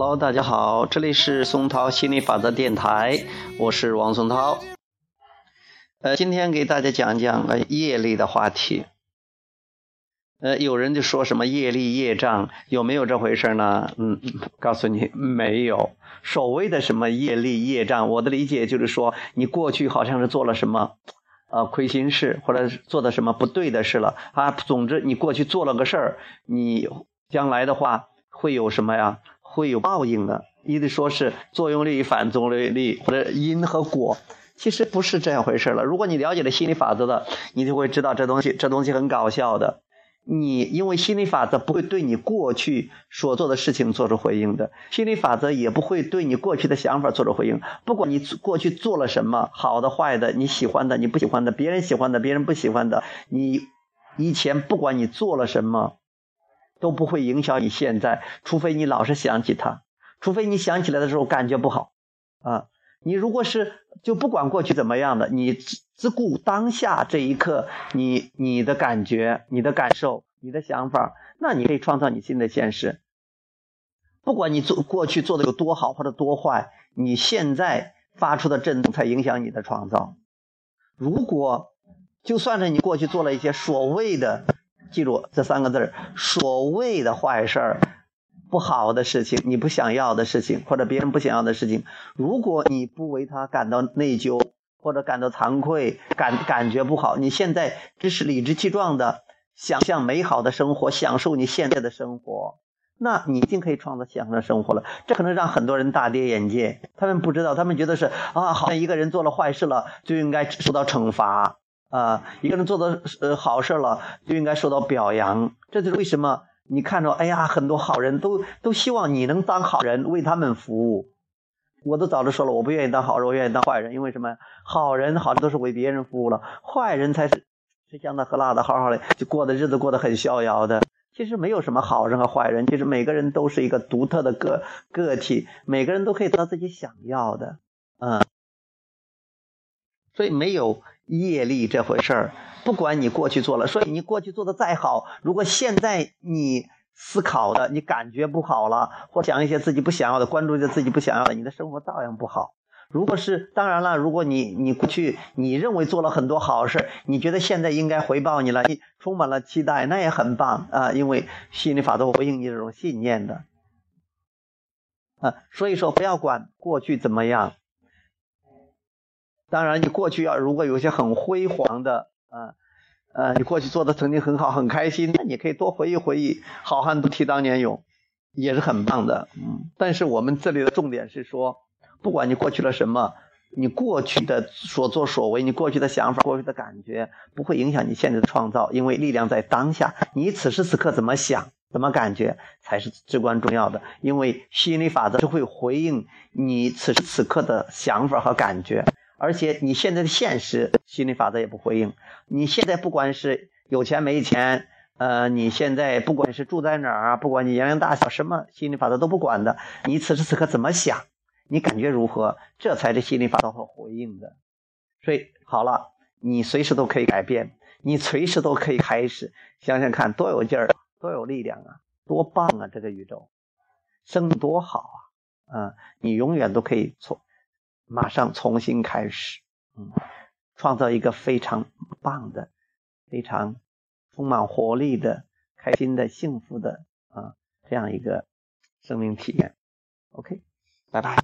Hello，大家好，这里是松涛心理法则电台，我是王松涛。呃，今天给大家讲讲呃业力的话题。呃，有人就说什么业力业障有没有这回事呢？嗯，告诉你没有。所谓的什么业力业障，我的理解就是说，你过去好像是做了什么呃亏心事，或者做的什么不对的事了啊。总之，你过去做了个事儿，你将来的话会有什么呀？会有报应的。意思说是作用力反作用力，或者因和果，其实不是这样回事了。如果你了解了心理法则的，你就会知道这东西，这东西很搞笑的。你因为心理法则不会对你过去所做的事情做出回应的，心理法则也不会对你过去的想法做出回应。不管你过去做了什么，好的、坏的，你喜欢的、你不喜欢的，别人喜欢的、别人不喜欢的，你以前不管你做了什么，都不会影响你现在，除非你老是想起它，除非你想起来的时候感觉不好，啊。你如果是就不管过去怎么样的，你只只顾当下这一刻，你你的感觉、你的感受、你的想法，那你可以创造你新的现实。不管你做过去做的有多好或者多坏，你现在发出的震动才影响你的创造。如果就算是你过去做了一些所谓的，记住这三个字儿，所谓的坏事儿。不好的事情，你不想要的事情，或者别人不想要的事情，如果你不为他感到内疚，或者感到惭愧，感感觉不好，你现在只是理直气壮的想象美好的生活，享受你现在的生活，那你一定可以创造享受的生活了。这可能让很多人大跌眼镜，他们不知道，他们觉得是啊，好像一个人做了坏事了就应该受到惩罚啊，一个人做的呃好事了就应该受到表扬，这就是为什么。你看着，哎呀，很多好人都都希望你能当好人，为他们服务。我都早就说了，我不愿意当好人，我愿意当坏人。因为什么？好人好的都是为别人服务了，坏人才是吃香的喝辣的，好好的就过的日子过得很逍遥的。其实没有什么好人和坏人，其实每个人都是一个独特的个个体，每个人都可以得到自己想要的，嗯。所以没有业力这回事儿，不管你过去做了，所以你过去做的再好，如果现在你思考的你感觉不好了，或想一些自己不想要的，关注一些自己不想要的，你的生活照样不好。如果是当然了，如果你你过去你认为做了很多好事，你觉得现在应该回报你了，你充满了期待，那也很棒啊，因为心理法则回应你这种信念的啊。所以说，不要管过去怎么样。当然，你过去要如果有些很辉煌的啊，呃，你过去做的曾经很好，很开心，那你可以多回忆回忆，好汉不提当年勇，也是很棒的。嗯，但是我们这里的重点是说，不管你过去了什么，你过去的所作所为，你过去的想法、过去的感觉，不会影响你现在的创造，因为力量在当下。你此时此刻怎么想、怎么感觉，才是至关重要的。因为吸引力法则是会回应你此时此刻的想法和感觉。而且你现在的现实心理法则也不回应。你现在不管是有钱没钱，呃，你现在不管是住在哪儿啊，不管你年龄大小，什么心理法则都不管的。你此时此刻怎么想，你感觉如何，这才是心理法则会回应的。所以好了，你随时都可以改变，你随时都可以开始。想想看，多有劲儿，多有力量啊，多棒啊！这个宇宙，生命多好啊！嗯，你永远都可以错。马上重新开始，嗯，创造一个非常棒的、非常充满活力的、开心的、幸福的啊，这样一个生命体验。OK，拜拜。